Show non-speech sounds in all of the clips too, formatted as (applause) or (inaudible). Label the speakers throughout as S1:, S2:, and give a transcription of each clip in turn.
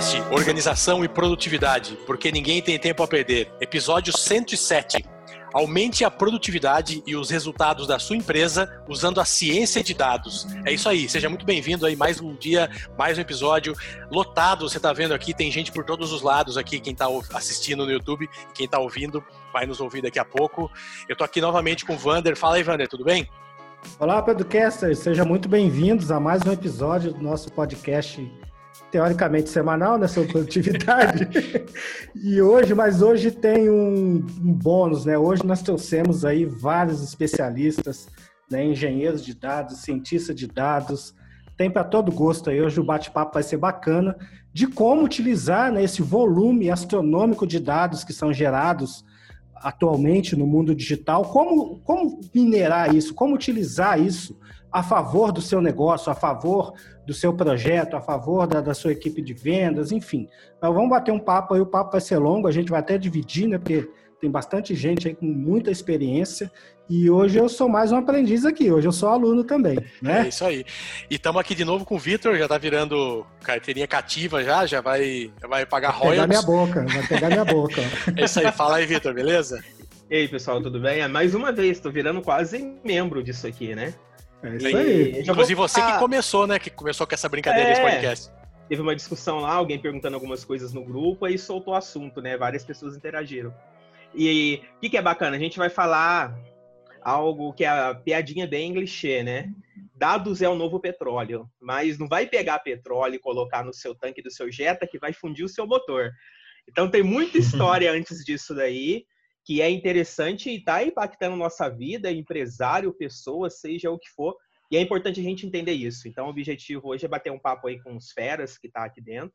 S1: podcast Organização e Produtividade, porque ninguém tem tempo a perder. Episódio 107. Aumente a produtividade e os resultados da sua empresa usando a ciência de dados. É isso aí, seja muito bem-vindo aí mais um dia, mais um episódio lotado. Você está vendo aqui, tem gente por todos os lados aqui, quem está assistindo no YouTube, quem está ouvindo vai nos ouvir daqui a pouco. Eu estou aqui novamente com o Vander. Fala aí, Vander, tudo bem?
S2: Olá, Pedrocasters, sejam muito bem-vindos a mais um episódio do nosso podcast teoricamente semanal, né, sobre produtividade. (laughs) e hoje, mas hoje tem um, um, bônus, né? Hoje nós trouxemos aí vários especialistas, né, engenheiros de dados, cientistas de dados, tem para todo gosto aí. Hoje o bate-papo vai ser bacana de como utilizar né, esse volume astronômico de dados que são gerados atualmente no mundo digital, como, como minerar isso, como utilizar isso a favor do seu negócio, a favor do seu projeto, a favor da, da sua equipe de vendas, enfim. Vamos bater um papo aí, o papo vai ser longo, a gente vai até dividir, né? Porque tem bastante gente aí com muita experiência e hoje eu sou mais um aprendiz aqui, hoje eu sou aluno também, né?
S1: É isso aí. E estamos aqui de novo com o Vitor, já está virando carteirinha cativa já, já vai, já vai pagar
S2: vai
S1: royalties.
S2: Pegar minha boca, vai pegar minha boca. (laughs)
S1: é isso aí, fala aí, Vitor, beleza?
S3: E aí, pessoal, tudo bem? É mais uma vez, estou virando quase membro disso aqui, né?
S2: É isso aí.
S1: Inclusive você que começou, né? Que começou com essa brincadeira é, desse podcast.
S3: Teve uma discussão lá, alguém perguntando algumas coisas no grupo, aí soltou o assunto, né? Várias pessoas interagiram. E o que, que é bacana? A gente vai falar algo que é a piadinha bem clichê, né? Dados é o novo petróleo, mas não vai pegar petróleo e colocar no seu tanque do seu Jetta que vai fundir o seu motor. Então tem muita história antes disso daí que é interessante e está impactando nossa vida, empresário, pessoa, seja o que for. E é importante a gente entender isso. Então, o objetivo hoje é bater um papo aí com os feras que está aqui dentro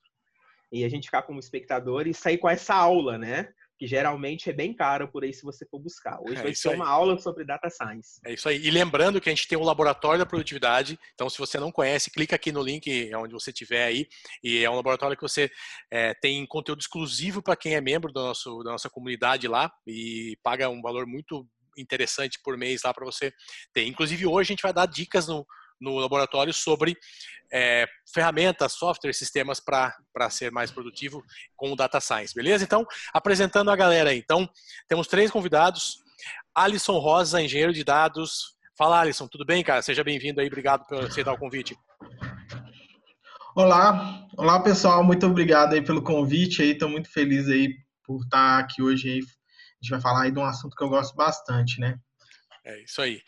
S3: e a gente ficar como espectador e sair com essa aula, né? Que geralmente é bem caro por aí se você for buscar. Hoje é vai ser aí. uma aula sobre data science.
S1: É isso aí. E lembrando que a gente tem o um laboratório da produtividade. Então, se você não conhece, clica aqui no link onde você estiver aí. E é um laboratório que você é, tem conteúdo exclusivo para quem é membro do nosso, da nossa comunidade lá e paga um valor muito interessante por mês lá para você ter. Inclusive, hoje a gente vai dar dicas no, no laboratório sobre é, ferramentas, software, sistemas para ser mais produtivo com o Data Science, beleza? Então, apresentando a galera aí. Então, temos três convidados. Alisson Rosa, engenheiro de dados. Fala, Alisson, tudo bem, cara? Seja bem-vindo aí, obrigado por aceitar o convite.
S4: Olá, olá pessoal, muito obrigado aí pelo convite aí, estou muito feliz aí por estar aqui hoje aí. A gente vai falar aí de um assunto que eu gosto bastante, né?
S1: É isso aí.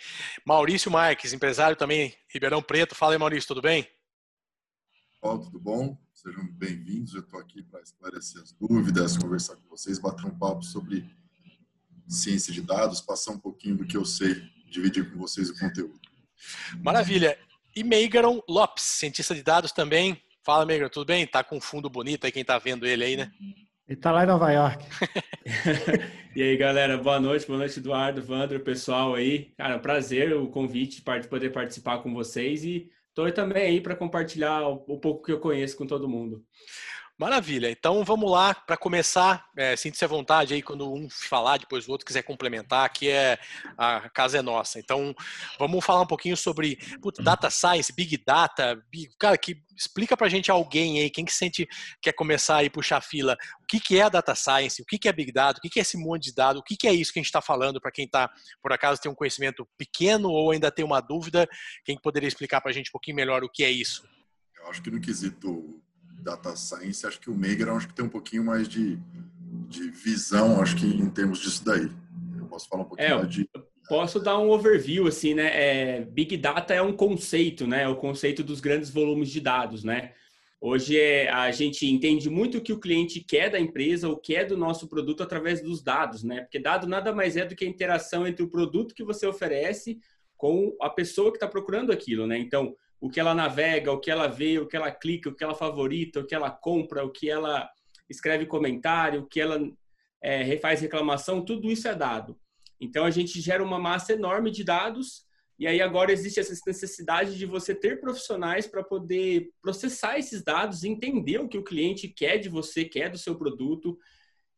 S1: Maurício Marques, empresário também, Ribeirão Preto. Fala aí, Maurício, tudo bem?
S5: Olá, tudo bom? Sejam bem-vindos. Eu estou aqui para esclarecer as dúvidas, conversar com vocês, bater um papo sobre ciência de dados, passar um pouquinho do que eu sei, dividir com vocês o conteúdo.
S1: Maravilha. E Meigaron Lopes, cientista de dados também. Fala, Meigaron, tudo bem? Tá com fundo bonito aí, quem tá vendo ele aí, né?
S2: Ele tá lá em Nova York. (laughs)
S6: e aí, galera, boa noite, boa noite, Eduardo, Vandro, pessoal aí. Cara, prazer o convite de poder participar com vocês e tô também aí para compartilhar o pouco que eu conheço com todo mundo.
S1: Maravilha. Então vamos lá para começar. É, Sinta-se à vontade aí quando um falar, depois o outro quiser complementar. Aqui é a casa é nossa. Então vamos falar um pouquinho sobre putz, data science, big data. Big, cara, que explica para gente alguém aí quem que sente quer começar aí puxar fila. O que, que é a data science? O que, que é big data? O que, que é esse monte de dados? O que, que é isso que a gente está falando para quem está por acaso tem um conhecimento pequeno ou ainda tem uma dúvida? Quem poderia explicar para a gente um pouquinho melhor o que é isso?
S5: Eu acho que no quesito data science, acho que o Megar acho que tem um pouquinho mais de, de visão, acho que em termos disso daí. Eu posso falar um pouquinho é, de.
S6: Posso dar um overview, assim, né? É, Big Data é um conceito, né? É o conceito dos grandes volumes de dados, né? Hoje é, a gente entende muito o que o cliente quer da empresa, o que é do nosso produto através dos dados, né? Porque dado nada mais é do que a interação entre o produto que você oferece com a pessoa que está procurando aquilo, né? Então, o que ela navega, o que ela vê, o que ela clica, o que ela favorita, o que ela compra, o que ela escreve comentário, o que ela é, faz reclamação, tudo isso é dado. Então a gente gera uma massa enorme de dados e aí agora existe essa necessidade de você ter profissionais para poder processar esses dados, entender o que o cliente quer de você, quer do seu produto.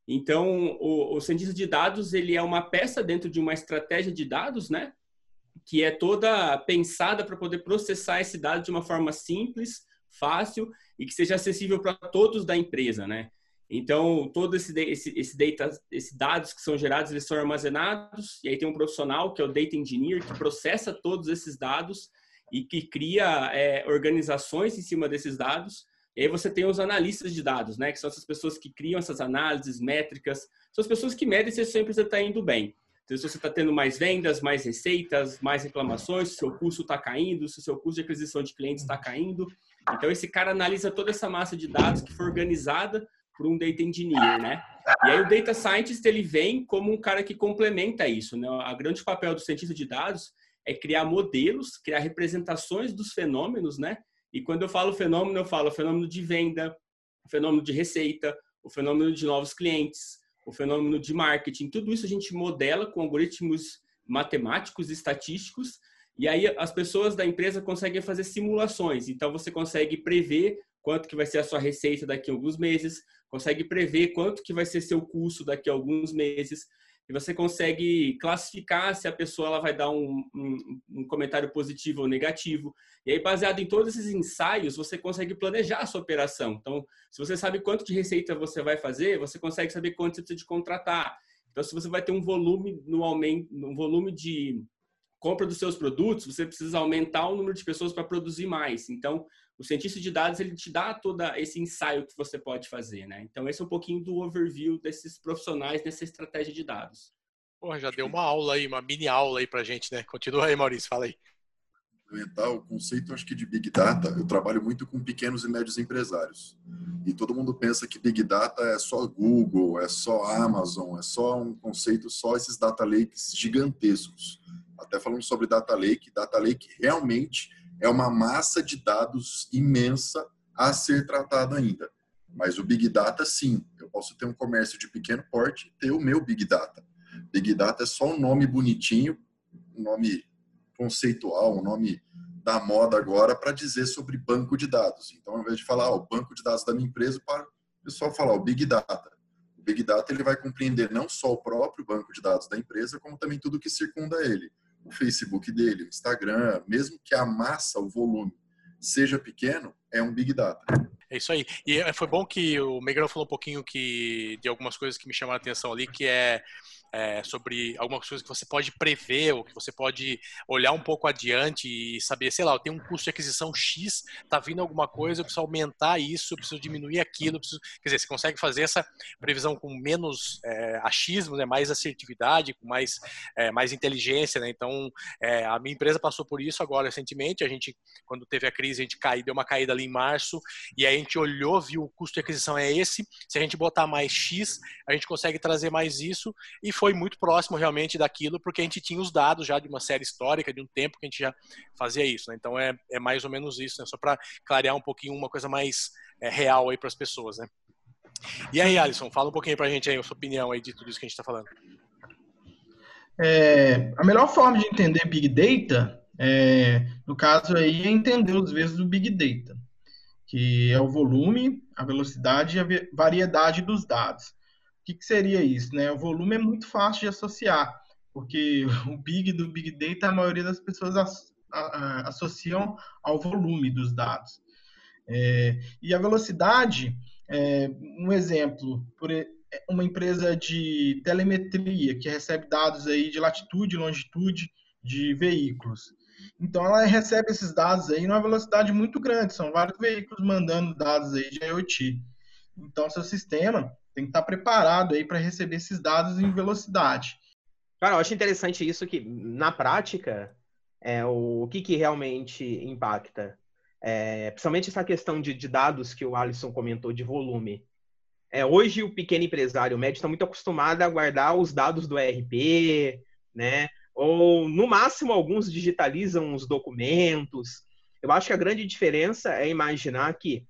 S6: Então o, o cientista de dados ele é uma peça dentro de uma estratégia de dados, né? Que é toda pensada para poder processar esse dado de uma forma simples, fácil e que seja acessível para todos da empresa, né? Então, todos esse, esse, esse esses dados que são gerados, eles são armazenados, e aí tem um profissional, que é o Data Engineer, que processa todos esses dados e que cria é, organizações em cima desses dados. E aí você tem os analistas de dados, né? Que são essas pessoas que criam essas análises, métricas, são as pessoas que medem se a sua empresa está indo bem. Então, se você está tendo mais vendas, mais receitas, mais reclamações, se seu custo está caindo, se seu custo de aquisição de clientes está caindo. Então, esse cara analisa toda essa massa de dados que foi organizada por um data engineer, né? E aí o data scientist ele vem como um cara que complementa isso, né? A grande papel do cientista de dados é criar modelos, criar representações dos fenômenos, né? E quando eu falo fenômeno, eu falo fenômeno de venda, fenômeno de receita, o fenômeno de novos clientes, o fenômeno de marketing. Tudo isso a gente modela com algoritmos matemáticos, estatísticos, e aí as pessoas da empresa conseguem fazer simulações. Então você consegue prever quanto que vai ser a sua receita daqui a alguns meses, consegue prever quanto que vai ser seu custo daqui a alguns meses, e você consegue classificar se a pessoa ela vai dar um, um, um, comentário positivo ou negativo. E aí, baseado em todos esses ensaios, você consegue planejar a sua operação. Então, se você sabe quanto de receita você vai fazer, você consegue saber quanto você precisa de contratar. Então, se você vai ter um volume no aumento, um volume de compra dos seus produtos, você precisa aumentar o número de pessoas para produzir mais. Então, o cientista de dados ele te dá todo esse ensaio que você pode fazer, né? Então esse é um pouquinho do overview desses profissionais nessa estratégia de dados.
S1: Porra, já deu uma aula aí, uma mini aula aí pra gente, né? Continua aí, Maurício, fala aí.
S5: O conceito, acho que de Big Data, eu trabalho muito com pequenos e médios empresários. E todo mundo pensa que Big Data é só Google, é só Amazon, é só um conceito, só esses data lakes gigantescos. Até falando sobre data lake, data lake realmente é uma massa de dados imensa a ser tratada ainda. Mas o Big Data, sim, eu posso ter um comércio de pequeno porte e ter o meu Big Data. Big Data é só um nome bonitinho, um nome conceitual, um nome da moda agora para dizer sobre banco de dados. Então, ao invés de falar ah, o banco de dados da minha empresa, para o pessoal falar o Big Data. O Big Data ele vai compreender não só o próprio banco de dados da empresa, como também tudo que circunda ele o Facebook dele, o Instagram, mesmo que a massa, o volume seja pequeno, é um Big Data.
S1: É isso aí. E é, foi bom que o Megrão falou um pouquinho que, de algumas coisas que me chamaram a atenção ali, que é é, sobre algumas coisas que você pode prever ou que você pode olhar um pouco adiante e saber, sei lá, eu tenho um custo de aquisição X, tá vindo alguma coisa, eu preciso aumentar isso, eu preciso diminuir aquilo, eu preciso... quer dizer, você consegue fazer essa previsão com menos é, achismo, né, mais assertividade, com mais, é, mais inteligência, né? Então, é, a minha empresa passou por isso agora recentemente, a gente, quando teve a crise, a gente caiu, deu uma caída ali em março, e aí a gente olhou, viu o custo de aquisição é esse, se a gente botar mais X, a gente consegue trazer mais isso, e foi muito próximo realmente daquilo, porque a gente tinha os dados já de uma série histórica, de um tempo que a gente já fazia isso. Né? Então é, é mais ou menos isso, né? só para clarear um pouquinho uma coisa mais é, real aí para as pessoas. Né? E aí, Alisson, fala um pouquinho para a gente aí, a sua opinião aí de tudo isso que a gente está falando.
S4: É, a melhor forma de entender Big Data, é, no caso aí, é entender os vezes do Big Data, que é o volume, a velocidade e a variedade dos dados que, que seria isso? Né? O volume é muito fácil de associar, porque (laughs) o big do big data a maioria das pessoas as, a, a, associam ao volume dos dados. É, e a velocidade, é, um exemplo, por uma empresa de telemetria que recebe dados aí de latitude e longitude de veículos. Então ela recebe esses dados aí numa velocidade muito grande, são vários veículos mandando dados aí de IoT. Então seu sistema tem que estar preparado aí para receber esses dados em velocidade.
S3: Cara, eu acho interessante isso que, na prática, é, o, o que, que realmente impacta. É, principalmente essa questão de, de, dados que o Alisson comentou, de volume. É, hoje, o pequeno empresário o médio está muito acostumado a guardar os dados do ERP, né? Ou, no máximo, alguns digitalizam os documentos. Eu acho que a grande diferença é imaginar que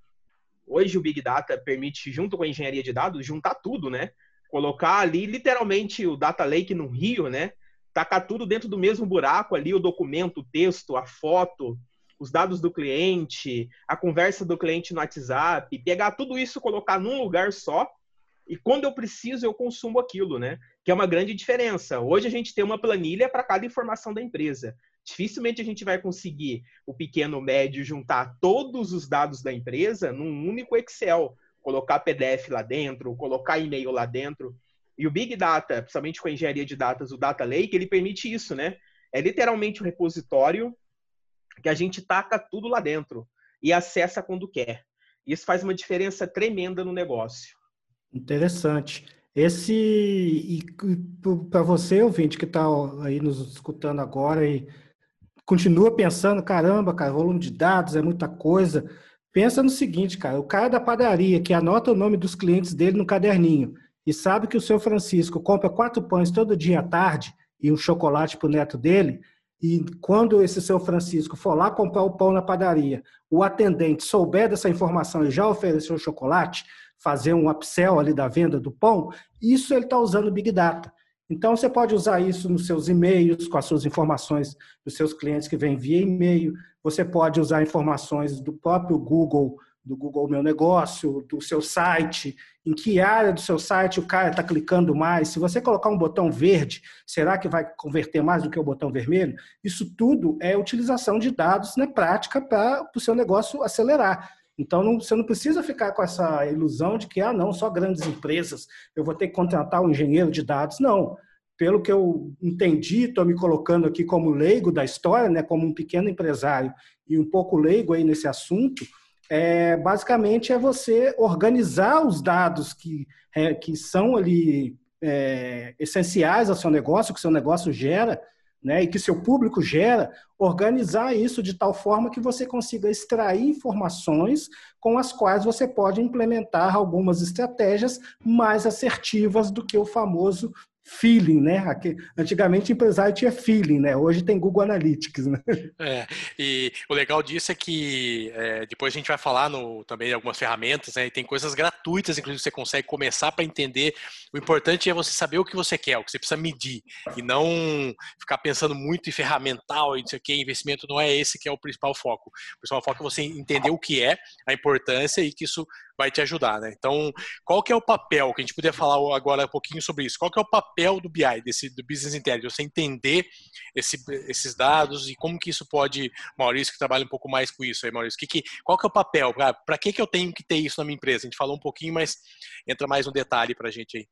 S3: Hoje o Big Data permite, junto com a engenharia de dados, juntar tudo, né? Colocar ali literalmente o Data Lake no rio, né? Tacar tudo dentro do mesmo buraco ali, o documento, o texto, a foto, os dados do cliente, a conversa do cliente no WhatsApp, pegar tudo isso, colocar num lugar só e quando eu preciso eu consumo aquilo, né? Que é uma grande diferença. Hoje a gente tem uma planilha para cada informação da empresa. Dificilmente a gente vai conseguir o pequeno médio juntar todos os dados da empresa num único Excel, colocar PDF lá dentro, colocar e-mail lá dentro. E o Big Data, principalmente com a engenharia de dados, o Data Lake, ele permite isso, né? É literalmente um repositório que a gente taca tudo lá dentro e acessa quando quer. Isso faz uma diferença tremenda no negócio.
S2: Interessante. Esse para você, ouvinte que está aí nos escutando agora e continua pensando, caramba, cara, volume de dados é muita coisa. Pensa no seguinte, cara, o cara da padaria que anota o nome dos clientes dele no caderninho e sabe que o seu Francisco compra quatro pães todo dia à tarde e um chocolate para o neto dele, e quando esse seu Francisco for lá comprar o pão na padaria, o atendente souber dessa informação e já ofereceu o chocolate, fazer um upsell ali da venda do pão, isso ele está usando Big Data. Então, você pode usar isso nos seus e-mails, com as suas informações dos seus clientes que vêm via e-mail. Você pode usar informações do próprio Google do Google Meu Negócio, do seu site, em que área do seu site o cara está clicando mais. Se você colocar um botão verde, será que vai converter mais do que o botão vermelho? Isso tudo é utilização de dados na prática para o seu negócio acelerar. Então, não, você não precisa ficar com essa ilusão de que, ah, não, só grandes empresas, eu vou ter que contratar um engenheiro de dados. Não. Pelo que eu entendi, estou me colocando aqui como leigo da história, né, como um pequeno empresário e um pouco leigo aí nesse assunto, é, basicamente é você organizar os dados que, é, que são ali é, essenciais ao seu negócio, que seu negócio gera, né, e que seu público gera, organizar isso de tal forma que você consiga extrair informações com as quais você pode implementar algumas estratégias mais assertivas do que o famoso feeling, né? Antigamente empresário tinha feeling, né? Hoje tem Google Analytics, né?
S1: É, e o legal disso é que é, depois a gente vai falar no, também algumas ferramentas, né? E tem coisas gratuitas, inclusive você consegue começar para entender. O importante é você saber o que você quer, o que você precisa medir, e não ficar pensando muito em ferramental e não sei o que, investimento não é esse que é o principal foco. O principal foco é você entender o que é, a importância e que isso vai te ajudar, né? Então, qual que é o papel, que a gente poderia falar agora um pouquinho sobre isso, qual que é o papel do BI, desse, do Business Intelligence, você entender esse, esses dados e como que isso pode, Maurício que trabalha um pouco mais com isso aí, Maurício, que, que, qual que é o papel, para que que eu tenho que ter isso na minha empresa? A gente falou um pouquinho, mas entra mais um detalhe para a gente aí.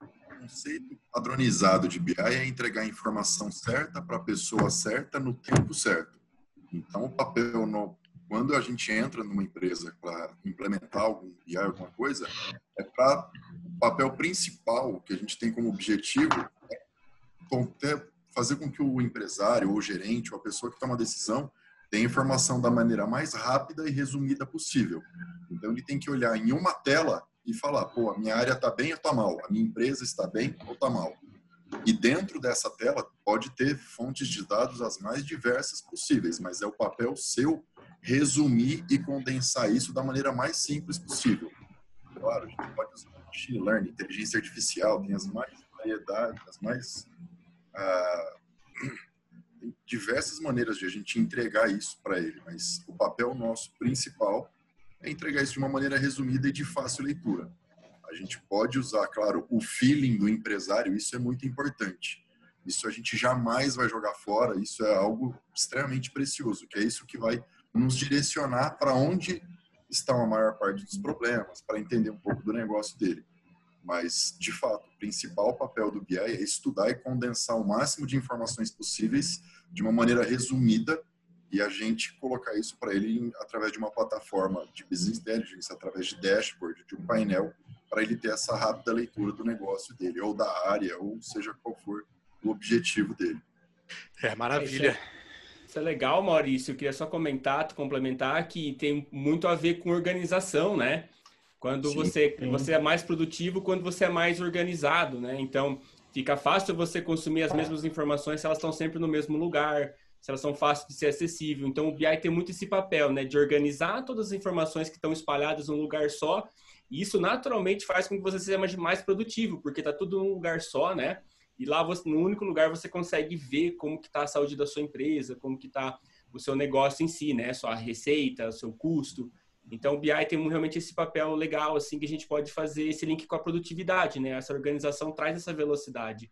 S5: O conceito padronizado de BI é entregar a informação certa para a pessoa certa no tempo certo. Então, o papel no, quando a gente entra numa empresa para implementar algum BI, alguma coisa, é para o papel principal que a gente tem como objetivo é fazer com que o empresário, ou o gerente, ou a pessoa que toma a decisão, tenha informação da maneira mais rápida e resumida possível. Então, ele tem que olhar em uma tela e falar, pô, a minha área está bem ou está mal? A minha empresa está bem ou está mal? E dentro dessa tela pode ter fontes de dados as mais diversas possíveis, mas é o papel seu resumir e condensar isso da maneira mais simples possível. Claro, a gente pode usar machine learning, inteligência artificial, tem as mais variedades, as mais ah, (clears throat) diversas maneiras de a gente entregar isso para ele, mas o papel nosso principal é entregar isso de uma maneira resumida e de fácil leitura. A gente pode usar, claro, o feeling do empresário, isso é muito importante. Isso a gente jamais vai jogar fora, isso é algo extremamente precioso, que é isso que vai nos direcionar para onde estão a maior parte dos problemas, para entender um pouco do negócio dele. Mas, de fato, o principal papel do BI é estudar e condensar o máximo de informações possíveis de uma maneira resumida e a gente colocar isso para ele através de uma plataforma de business intelligence, através de dashboard, de um painel, para ele ter essa rápida leitura do negócio dele, ou da área, ou seja qual for o objetivo dele.
S1: É maravilha.
S6: Isso é legal, Maurício. Eu queria só comentar, complementar que tem muito a ver com organização, né? Quando sim, você, sim. você é mais produtivo, quando você é mais organizado, né? Então, fica fácil você consumir as mesmas informações se elas estão sempre no mesmo lugar, se elas são fáceis de ser acessível. Então, o BI tem muito esse papel, né? De organizar todas as informações que estão espalhadas num lugar só. E isso, naturalmente, faz com que você seja mais produtivo, porque está tudo num lugar só, né? E lá, você, no único lugar, você consegue ver como que está a saúde da sua empresa, como que está o seu negócio em si, né? Sua receita, o seu custo. Então, o BI tem realmente esse papel legal, assim, que a gente pode fazer esse link com a produtividade, né? Essa organização traz essa velocidade.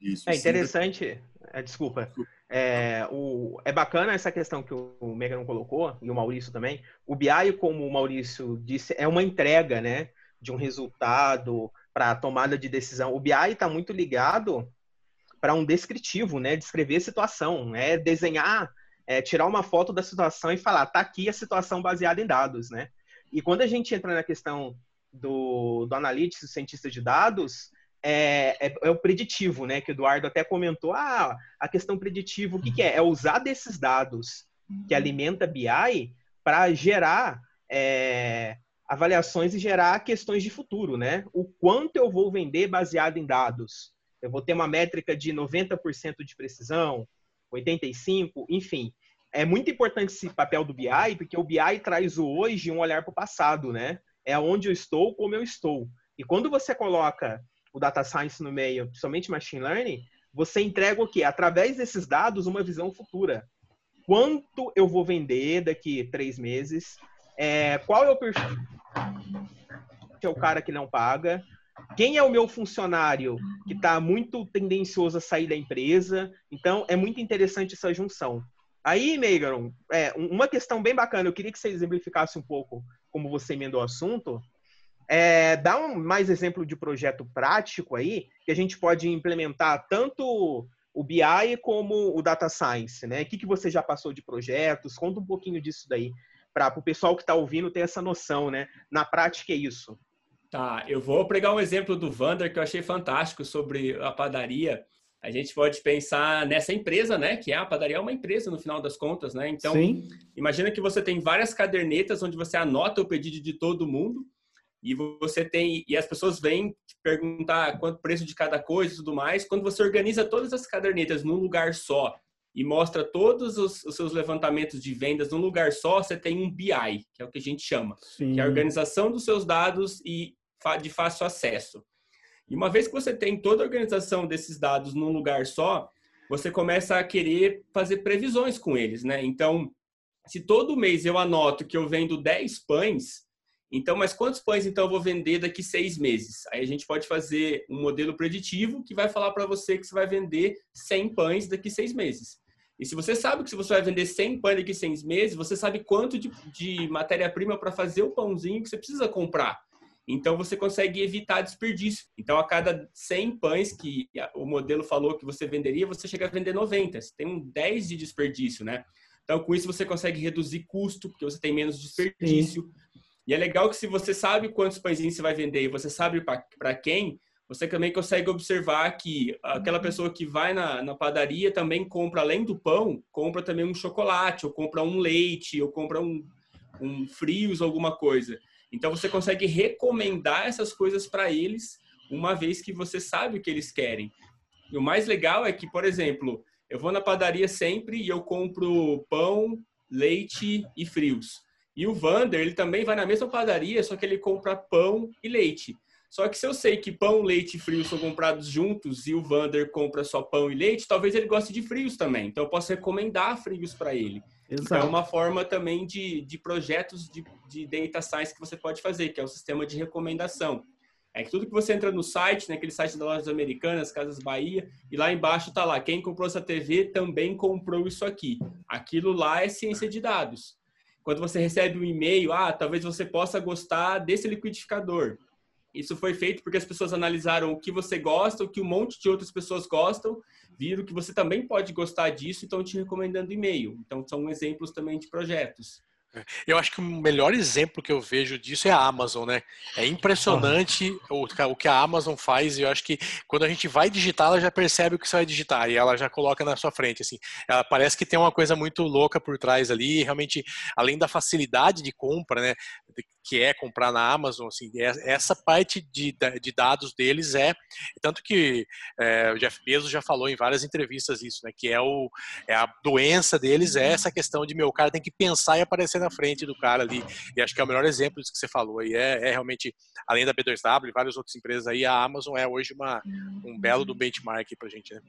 S3: Isso, é interessante. É, desculpa. É, o, é bacana essa questão que o Megan colocou, e o Maurício também. O BI, como o Maurício disse, é uma entrega, né? De um resultado para a tomada de decisão. O BI está muito ligado para um descritivo, né? Descrever a situação, né? Desenhar é, tirar uma foto da situação e falar, tá aqui a situação baseada em dados, né? E quando a gente entra na questão do, do analytics, do cientista de dados, é, é, é, o preditivo, né? Que o Eduardo até comentou, ah, a questão preditiva, o que, que é? É usar desses dados que alimenta BI para gerar é, avaliações e gerar questões de futuro, né? O quanto eu vou vender baseado em dados? Eu vou ter uma métrica de 90% de precisão, 85, enfim. É muito importante esse papel do BI, porque o BI traz o hoje um olhar para o passado, né? É onde eu estou, como eu estou. E quando você coloca o data science no meio, principalmente machine learning, você entrega o quê? Através desses dados, uma visão futura. Quanto eu vou vender daqui três meses? É, qual é o perfil? Que é o cara que não paga? Quem é o meu funcionário que está muito tendencioso a sair da empresa? Então, é muito interessante essa junção. Aí, Megan, é, uma questão bem bacana, eu queria que você exemplificasse um pouco como você emendou o assunto. É, dá um mais exemplo de projeto prático aí, que a gente pode implementar tanto o BI como o Data Science, né? O que, que você já passou de projetos? Conta um pouquinho disso daí, para o pessoal que está ouvindo ter essa noção, né? Na prática é isso.
S6: Tá, eu vou pregar um exemplo do Vander que eu achei fantástico sobre a padaria. A gente pode pensar nessa empresa, né? Que é a padaria é uma empresa no final das contas, né? Então, Sim. imagina que você tem várias cadernetas onde você anota o pedido de todo mundo e você tem e as pessoas vêm te perguntar quanto preço de cada coisa e tudo mais. Quando você organiza todas as cadernetas num lugar só e mostra todos os, os, seus levantamentos de vendas num lugar só, você tem um BI, que é o que a gente chama, Sim. que é a organização dos seus dados e de fácil acesso. E uma vez que você tem toda a organização desses dados num lugar só, você começa a querer fazer previsões com eles, né? Então, se todo mês eu anoto que eu vendo 10 pães, então, mas quantos pães então eu vou vender daqui seis meses? Aí a gente pode fazer um modelo preditivo que vai falar para você que você vai vender 100 pães daqui seis meses. E se você sabe que se você vai vender 100 pães daqui seis meses, você sabe quanto de, de matéria-prima para fazer o pãozinho que você precisa comprar. Então você consegue evitar desperdício. Então a cada 100 pães que o modelo falou que você venderia, você chega a vender 90. Você tem um 10 de desperdício, né? Então com isso você consegue reduzir custo, porque você tem menos desperdício. Sim. E é legal que se você sabe quantos pãezinhos você vai vender e você sabe para quem, você também consegue observar que aquela pessoa que vai na, na, padaria também compra, além do pão, compra também um chocolate, ou compra um leite, ou compra um, um frios, alguma coisa. Então você consegue recomendar essas coisas para eles, uma vez que você sabe o que eles querem. E o mais legal é que, por exemplo, eu vou na padaria sempre e eu compro pão, leite e frios. E o Vander, ele também vai na mesma padaria, só que ele compra pão e leite. Só que se eu sei que pão, leite e frios são comprados juntos e o Vander compra só pão e leite, talvez ele goste de frios também. Então eu posso recomendar frios para ele. Exato. Então é uma forma também de, de projetos de, de data science que você pode fazer, que é o sistema de recomendação. É que tudo que você entra no site, naquele site das lojas americanas, Casas Bahia, e lá embaixo tá lá, quem comprou essa TV também comprou isso aqui. Aquilo lá é ciência de dados. Quando você recebe um e-mail, ah, talvez você possa gostar desse liquidificador. Isso foi feito porque as pessoas analisaram o que você gosta, o que um monte de outras pessoas gostam, viram que você também pode gostar disso e estão te recomendando e-mail. Então, são exemplos também de projetos.
S1: Eu acho que o melhor exemplo que eu vejo disso é a Amazon, né? É impressionante o, o que a Amazon faz e eu acho que quando a gente vai digitar, ela já percebe o que você vai digitar e ela já coloca na sua frente, assim. Ela parece que tem uma coisa muito louca por trás ali, realmente, além da facilidade de compra, né? Que é comprar na Amazon, assim, é, essa parte de, de dados deles é tanto que é, o Jeff Bezos já falou em várias entrevistas isso, né, que é o é a doença deles é essa questão de meu cara tem que pensar e aparecer na frente do cara ali. E acho que é o melhor exemplo disso que você falou. E é, é realmente além da B2W e várias outras empresas aí, a Amazon é hoje uma um belo do benchmark para gente, né?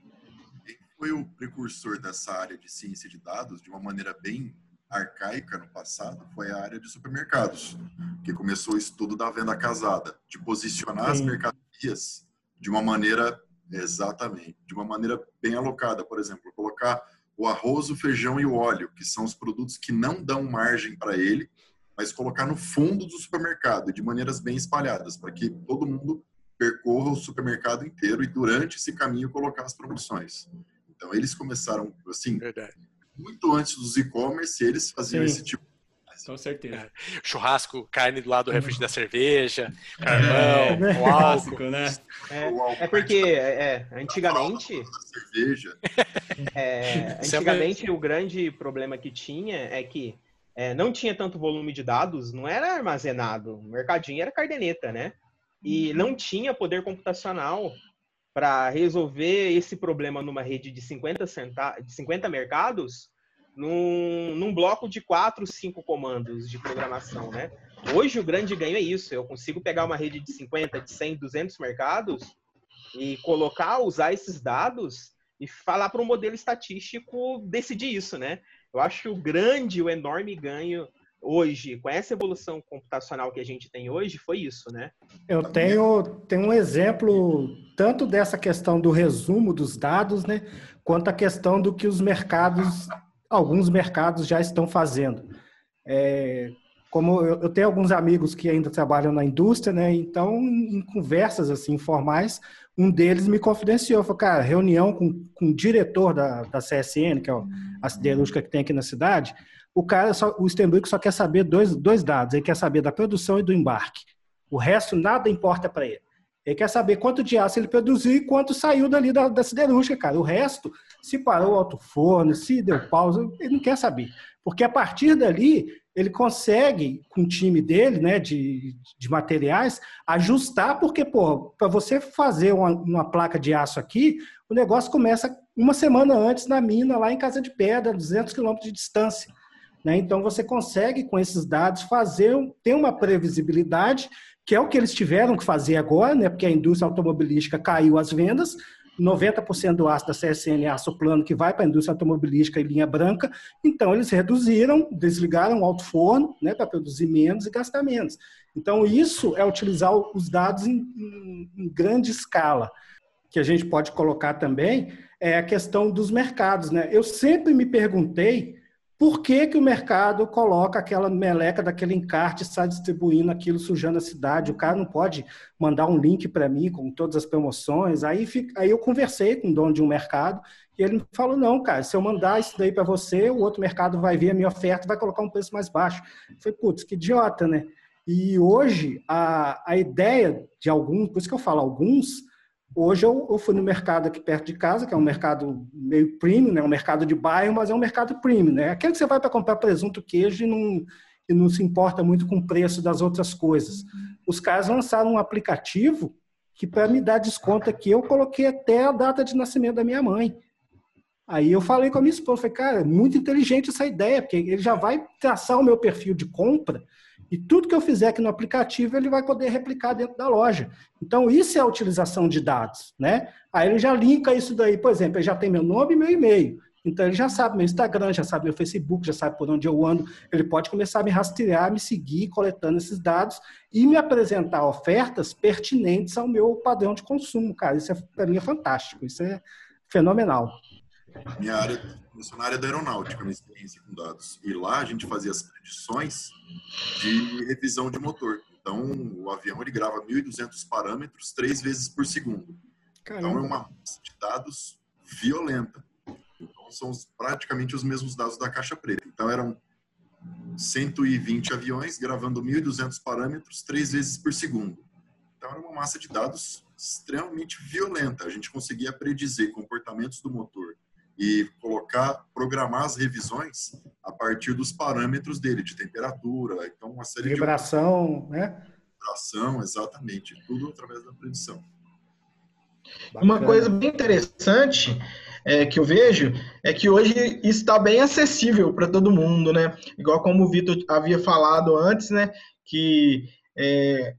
S5: Foi o precursor dessa área de ciência de dados de uma maneira bem arcaica no passado foi a área de supermercados, que começou o estudo da venda casada, de posicionar Sim. as mercadorias de uma maneira exatamente, de uma maneira bem alocada, por exemplo, colocar o arroz, o feijão e o óleo, que são os produtos que não dão margem para ele, mas colocar no fundo do supermercado, de maneiras bem espalhadas, para que todo mundo percorra o supermercado inteiro e durante esse caminho colocar as promoções. Então eles começaram assim, Verdade. Muito antes dos e-commerce, eles faziam Sim. esse tipo
S6: com certeza. É.
S1: Churrasco, carne do lado do refrigerante da cerveja, carvão, é, o álcool.
S3: né? É, é porque é, antigamente. Cerveja. É, (laughs) antigamente, o grande problema que tinha é que é, não tinha tanto volume de dados, não era armazenado. O mercadinho era cardeneta, né? E não tinha poder computacional para resolver esse problema numa rede de 50, centa... de 50 mercados num, num bloco de quatro, cinco comandos de programação, né? Hoje o grande ganho é isso. Eu consigo pegar uma rede de 50, de 100, 200 mercados e colocar, usar esses dados e falar para um modelo estatístico decidir isso, né? Eu acho o grande, o enorme ganho hoje, com essa evolução computacional que a gente tem hoje, foi isso, né?
S2: Eu tenho, tenho um exemplo tanto dessa questão do resumo dos dados, né, quanto a questão do que os mercados alguns mercados já estão fazendo. É, como eu, eu, tenho alguns amigos que ainda trabalham na indústria, né? Então, em conversas assim informais, um deles me confidenciou, falou, cara, reunião com, com o diretor da, da CSN, que é a siderúrgica que tem aqui na cidade, o cara, só, o Stenbrück só quer saber dois, dois dados, ele quer saber da produção e do embarque. O resto nada importa para ele. Ele quer saber quanto de aço ele produziu e quanto saiu dali da, da siderúrgica, cara. O resto, se parou o alto forno, se deu pausa, ele não quer saber. Porque a partir dali, ele consegue, com o time dele, né, de, de materiais, ajustar, porque, pô, para você fazer uma, uma, placa de aço aqui, o negócio começa uma semana antes na mina, lá em Casa de Pedra, 200 quilômetros de distância. Né? Então, você consegue, com esses dados, fazer, ter uma previsibilidade que é o que eles tiveram que fazer agora, né? porque a indústria automobilística caiu as vendas, 90% do aço da CSN é aço plano que vai para a indústria automobilística em linha branca, então eles reduziram, desligaram o alto forno né, para produzir menos e gastar menos. Então isso é utilizar os dados em, em, em grande escala. Que a gente pode colocar também é a questão dos mercados. Né? Eu sempre me perguntei por que, que o mercado coloca aquela meleca daquele encarte, está distribuindo aquilo, sujando a cidade? O cara não pode mandar um link para mim com todas as promoções. Aí, aí eu conversei com o dono de um mercado e ele me falou: não, cara, se eu mandar isso daí para você, o outro mercado vai ver a minha oferta e vai colocar um preço mais baixo. Eu falei, putz, que idiota, né? E hoje, a, a ideia de alguns, por isso que eu falo alguns, Hoje eu, eu, fui no mercado aqui perto de casa, que é um mercado meio premium, né? um mercado de bairro, mas é um mercado premium. Né? Aquele que você vai para comprar presunto, queijo e não, e não se importa muito com o preço das outras coisas. Os caras lançaram um aplicativo que, para me dar desconto aqui, eu coloquei até a data de nascimento da minha mãe. Aí eu falei com a minha esposa, falei, cara, é muito inteligente essa ideia, porque ele já vai traçar o meu perfil de compra e tudo que eu fizer aqui no aplicativo, ele vai poder replicar dentro da loja. Então, isso é a utilização de dados, né? Aí ele já linka isso daí, por exemplo, ele já tem meu nome e meu e-mail. Então, ele já sabe meu Instagram, já sabe meu Facebook, já sabe por onde eu ando. Ele pode começar a me rastrear, me seguir, coletando esses dados e me apresentar ofertas pertinentes ao meu padrão de consumo, cara. Isso, é, para mim, é fantástico. Isso é fenomenal.
S5: Minha área, começou na área da aeronáutica, minha experiência com dados. E lá a gente fazia as predições de revisão de motor. Então, o avião ele grava 1.200 parâmetros três vezes por segundo. Caramba. Então, é uma massa de dados violenta. Então, são praticamente os mesmos dados da caixa preta. Então, eram 120 aviões gravando 1.200 parâmetros três vezes por segundo. Então, era uma massa de dados extremamente violenta. A gente conseguia predizer comportamentos do motor e colocar, programar as revisões a partir dos parâmetros dele, de temperatura, então uma série
S2: Vibração,
S5: de... né? Vibração, exatamente, tudo através da predição.
S4: Uma coisa bem interessante é, que eu vejo é que hoje está bem acessível para todo mundo, né? Igual como o Vitor havia falado antes, né? Que é,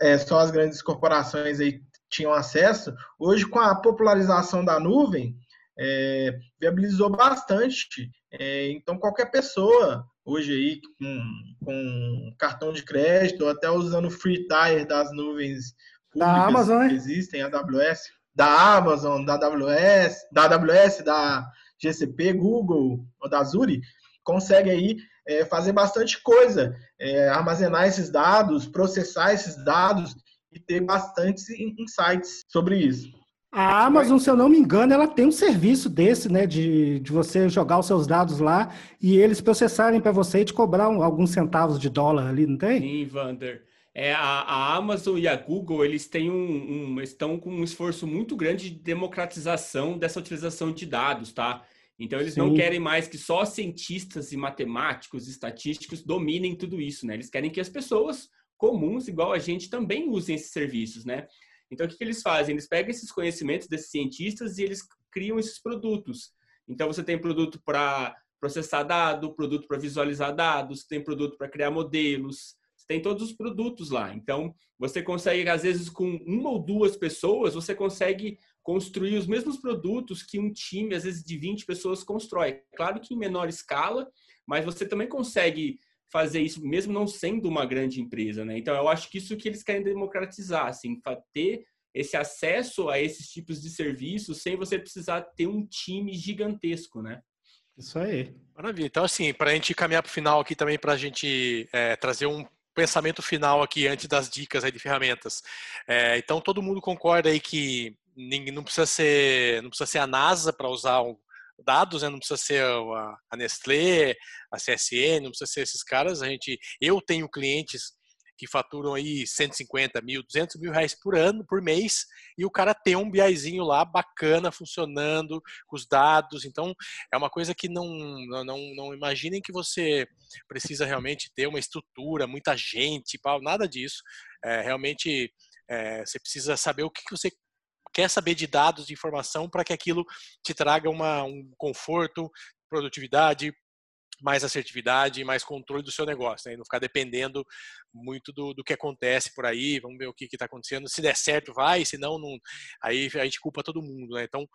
S4: é, só as grandes corporações aí tinham acesso. Hoje, com a popularização da nuvem, é, viabilizou bastante. É, então, qualquer pessoa hoje aí com, com cartão de crédito, ou até usando o Free Tire das nuvens
S2: da Amazon,
S4: que existem, AWS, da Amazon, da AWS, da AWS, da GCP, Google ou da Azure, consegue aí é, fazer bastante coisa, é, armazenar esses dados, processar esses dados e ter bastantes insights sobre isso.
S2: A Amazon, se eu não me engano, ela tem um serviço desse, né? De, de você jogar os seus dados lá e eles processarem para você e te cobrar um, alguns centavos de dólar ali, não tem?
S6: Sim, Vander. É, a, a, Amazon e a Google, eles têm um, um, estão com um esforço muito grande de democratização dessa utilização de dados, tá? Então, eles Sim. não querem mais que só cientistas e matemáticos, estatísticos dominem tudo isso, né? Eles querem que as pessoas comuns, igual a gente, também usem esses serviços, né? Então, o que, que eles fazem? Eles pegam esses conhecimentos desses cientistas e eles criam esses produtos. Então, você tem produto para processar dado, produto para visualizar dados, tem produto para criar modelos, tem todos os produtos lá. Então, você consegue, às vezes, com uma ou duas pessoas, você consegue construir os mesmos produtos que um time, às vezes, de 20 pessoas constrói. Claro que em menor escala, mas você também consegue fazer isso mesmo não sendo uma grande empresa, né? Então, eu acho que isso que eles querem democratizar, assim, ter esse acesso a esses tipos de serviços sem você precisar ter um time gigantesco, né?
S2: Isso aí.
S1: Maravilha. Então, assim, para a gente caminhar para o final aqui também, para a gente é, trazer um pensamento final aqui antes das dicas aí de ferramentas. É, então todo mundo concorda aí que não precisa ser não precisa ser a NASA para usar dados, né? não precisa ser a, Nestlé, a CSN, não precisa ser esses caras. A gente, eu tenho clientes que faturam aí 150 mil, 200 mil reais por ano, por mês, e o cara tem um BIzinho lá bacana, funcionando, com os dados. Então, é uma coisa que não, não, não imaginem que você precisa realmente ter uma estrutura, muita gente, nada disso. É, realmente, é, você precisa saber o que, que você quer saber de dados, de informação, para que aquilo te traga uma, um conforto, produtividade, mais assertividade mais controle do seu negócio, né? E não ficar dependendo muito do, do que acontece por aí, vamos ver o que está acontecendo. Se der certo, vai, se não, não, aí a gente culpa todo mundo, né? Então,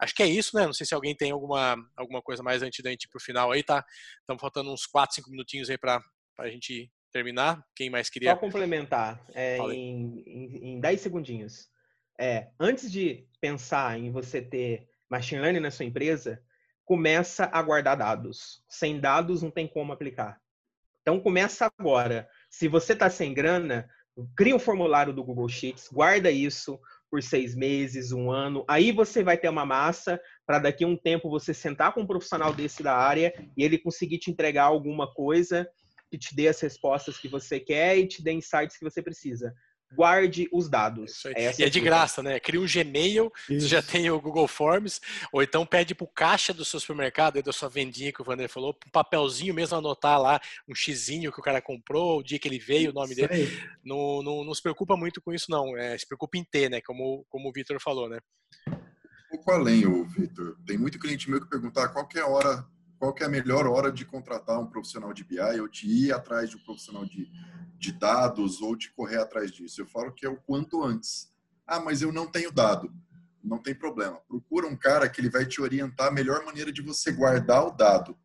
S1: acho que é isso, né? Não sei se alguém tem alguma, alguma coisa mais antes da gente ir pro final aí, tá? Estamos faltando uns 4, 5 minutinhos aí para a gente terminar. Quem mais queria?
S3: Só complementar, é, em, em, em 10 segundinhos. É, antes de pensar em você ter machine learning na sua empresa, começa a guardar dados. Sem dados não tem como aplicar. Então começa agora. Se você está sem grana, cria um formulário do Google Sheets, guarda isso por seis meses, um ano. Aí você vai ter uma massa para daqui a um tempo você sentar com um profissional desse da área e ele conseguir te entregar alguma coisa que te dê as respostas que você quer e te dê insights que você precisa guarde os dados.
S1: É e é de graça, né? Cria um Gmail, Isso. você já tem o Google Forms, ou então pede para o caixa do seu supermercado, da sua vendinha que o Vander falou, um papelzinho mesmo anotar lá, um xizinho que o cara comprou, o dia que ele veio, o nome isso dele. Não, não, não, se preocupa muito com isso, não. É, se preocupa em ter, né? Como, como o Vitor falou, né?
S5: Um pouco além, o Vitor. Tem muito cliente meu que perguntar qual que é a hora, qual que é a melhor hora de contratar um profissional de BI ou de ir atrás de um profissional de de dados ou de correr atrás disso. Eu falo que é o quanto antes. Ah, mas eu não tenho dado. Não tem problema. Procura um cara que ele vai te orientar a melhor maneira de você guardar o dado.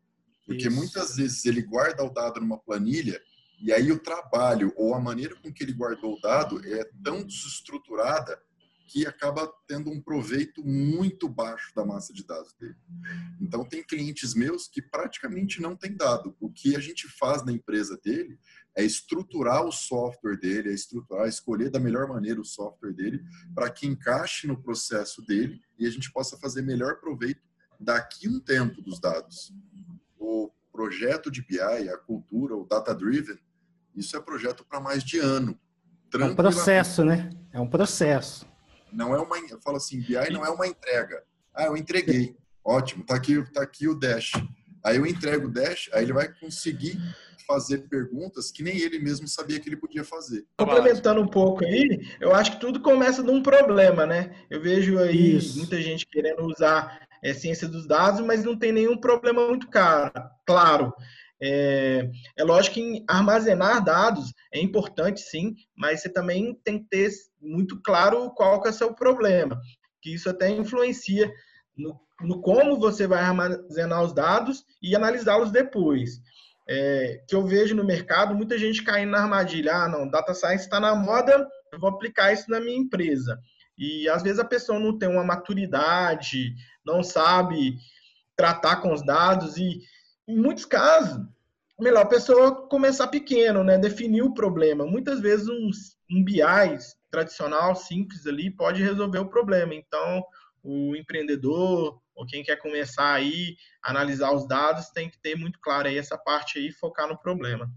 S5: Porque Isso. muitas vezes ele guarda o dado numa planilha e aí o trabalho ou a maneira com que ele guardou o dado é tão desestruturada que acaba tendo um proveito muito baixo da massa de dados dele. Então, tem clientes meus que praticamente não têm dado. O que a gente faz na empresa dele é estruturar o software dele, é estruturar, escolher da melhor maneira o software dele para que encaixe no processo dele e a gente possa fazer melhor proveito daqui um tempo dos dados. O projeto de BI, a cultura, o data driven, isso é projeto para mais de ano.
S2: É um processo, né? É um processo.
S5: Não é uma, eu falo assim, BI não é uma entrega. Ah, eu entreguei. Ótimo, tá aqui, tá aqui o dash. Aí eu entrego o dash, aí ele vai conseguir fazer perguntas que nem ele mesmo sabia que ele podia fazer.
S4: Complementando um pouco aí, eu acho que tudo começa num problema, né? Eu vejo aí Isso. muita gente querendo usar é, ciência dos dados, mas não tem nenhum problema muito caro, claro. É, é lógico que armazenar dados é importante, sim, mas você também tem que ter muito claro qual que é o seu problema, que isso até influencia no no como você vai armazenar os dados e analisá-los depois. É, que eu vejo no mercado muita gente caindo na armadilha. Ah, não, data science está na moda, eu vou aplicar isso na minha empresa. E às vezes a pessoa não tem uma maturidade, não sabe tratar com os dados e em muitos casos melhor a pessoa começar pequeno, né? Definir o problema. Muitas vezes um, um BI tradicional, simples ali, pode resolver o problema. Então, o empreendedor ou quem quer começar aí analisar os dados tem que ter muito claro aí essa parte aí focar no problema.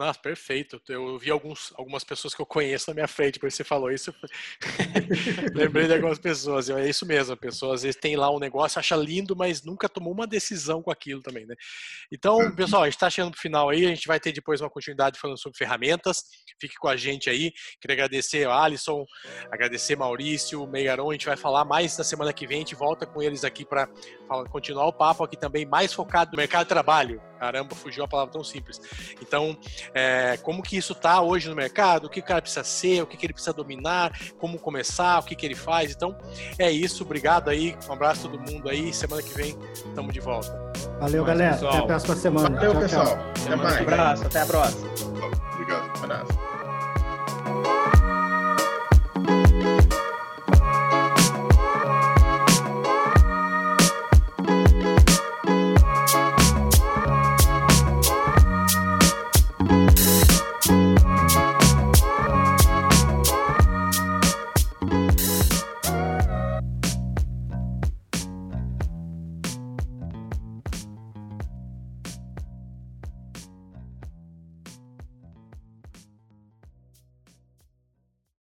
S1: Nossa, perfeito. Eu vi alguns, algumas pessoas que eu conheço na minha frente, isso você falou isso. (laughs) Lembrei de algumas pessoas. É isso mesmo, a pessoa às vezes tem lá um negócio, acha lindo, mas nunca tomou uma decisão com aquilo também, né? Então, pessoal, a gente está chegando pro final aí, a gente vai ter depois uma continuidade falando sobre ferramentas. Fique com a gente aí. Queria agradecer a Alisson, agradecer Maurício, Meigaron. A gente vai falar mais na semana que vem, a gente volta com eles aqui para continuar o papo aqui também mais focado no mercado de trabalho. Caramba, fugiu a palavra tão simples. Então, é, como que isso está hoje no mercado, o que o cara precisa ser, o que, que ele precisa dominar, como começar, o que, que ele faz. Então, é isso. Obrigado aí. Um abraço a todo mundo aí. Semana que vem estamos de volta.
S2: Valeu, Mais, galera. Pessoal. Até a próxima semana.
S4: Valeu,
S2: tchau,
S4: pessoal.
S2: Tchau.
S3: Até mais. Um abraço. Até a próxima.
S5: Obrigado.
S4: Um abraço.